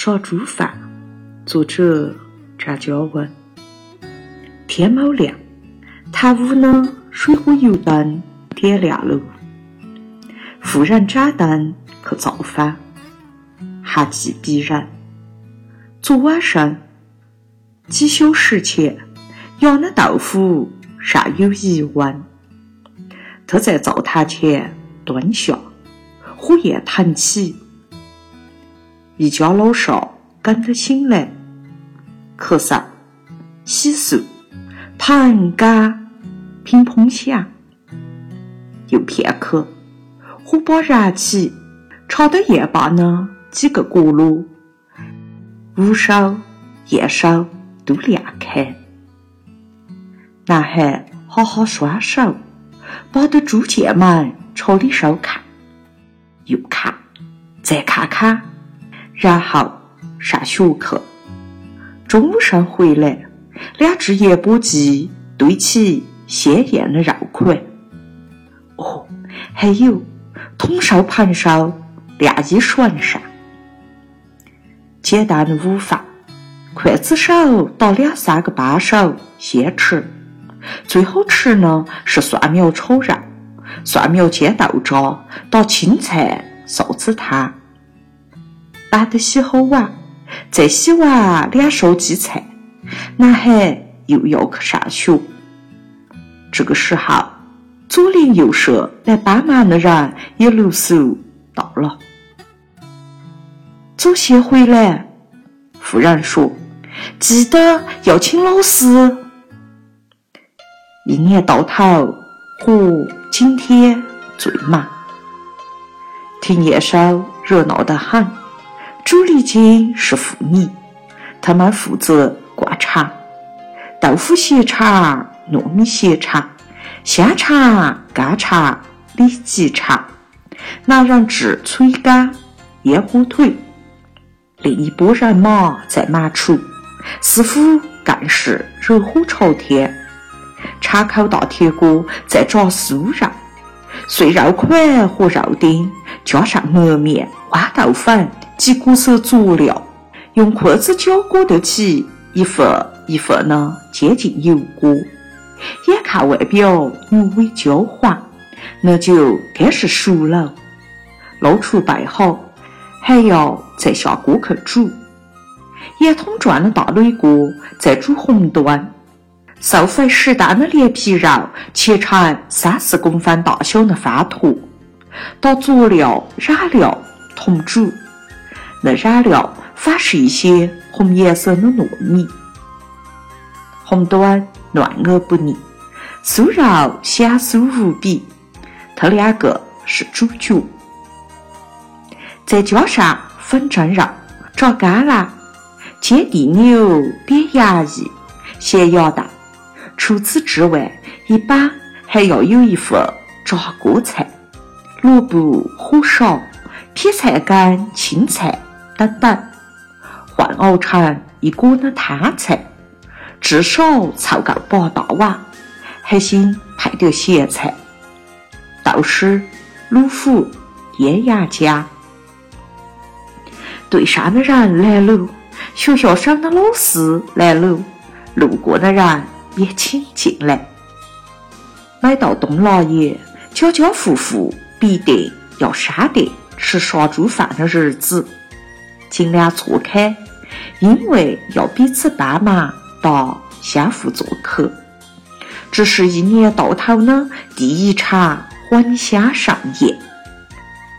烧猪饭，作者扎娇文。天蒙亮，堂屋呢水火油灯点亮了。妇人掌灯去造饭，寒气逼人。昨晚上几小时前，养的豆腐尚有余温。他在灶台前蹲下，火焰腾起。一家老少跟着醒来，咳嗽、洗漱、盘杆乒乓响。有片刻，火把燃起，炒得夜罢呢几个锅炉，午烧、夜烧都亮开。男孩哈哈双手，抱着猪腱们朝里收看，又看，再看看。然后上学去。中午上回来，两只盐巴鸡堆起鲜艳的肉块。哦，还有铜烧盘烧晾衣绳上。简单的午饭，刽子手打两三个把手先吃。最好吃呢是蒜苗炒肉，蒜苗煎豆渣，打青菜臊子汤。懒得洗好碗，再洗完两勺荠菜，男孩又要去上学。这个时候，左邻右舍来帮忙的人也陆续到了。早些回来，妇人说：“记得要请老师。”一年到头和今天最忙，田野上热闹得很。主力军是妇女，他们负责灌肠、豆腐斜肠、糯米斜肠、香肠、干肠、里脊肠。男人治催肝、咽火腿。另一拨人马在满厨，师傅更是热火朝天。敞口大铁锅在炸酥肉，碎肉块和肉丁，加上磨面、豌豆粉。及各色佐料，用筷子搅裹得起一份一份呢，接近油锅。眼看外表微微焦黄，那就该是熟了。捞出备好，还要再下锅去煮。圆筒状的大铝锅在煮红端，瘦肥适当的连皮肉切成三四公分大小的方坨，倒佐料染料同煮。那染料反是一些红颜色的糯米，红端乱而不腻，酥肉香酥无比。它两个是主角，再加上粉蒸肉，炸干了，煎地牛点羊翼，咸鸭蛋。除此之外，一般还要有一份炸锅菜，萝卜、火烧、撇菜干、青菜。等等，换熬成一锅的汤菜，至少凑够八大碗，还请配点咸菜，豆豉、卤腐、腌羊姜。对上的人来了，学校上的老师来了，路过的人也请进来。每到冬腊月，家家户户必定要商店吃杀猪饭的日子。尽量错开，因为要彼此帮忙，到相互做客。这是一年到头的第一场还乡盛宴。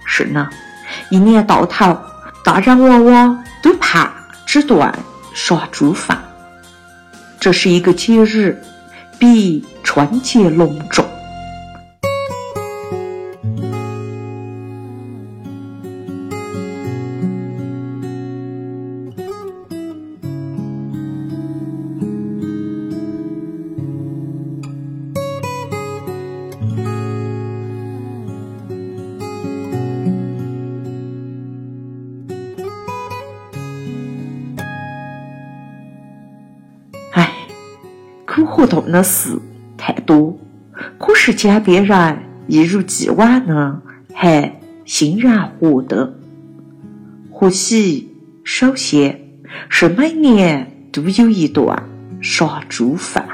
是呢，一年到头，大人娃娃都盼这顿杀猪饭。这是一个节日，比春节隆重。苦活动的事太多，可是江边人一如既往的还欣然获得。或许首先是每年都有一段杀猪饭。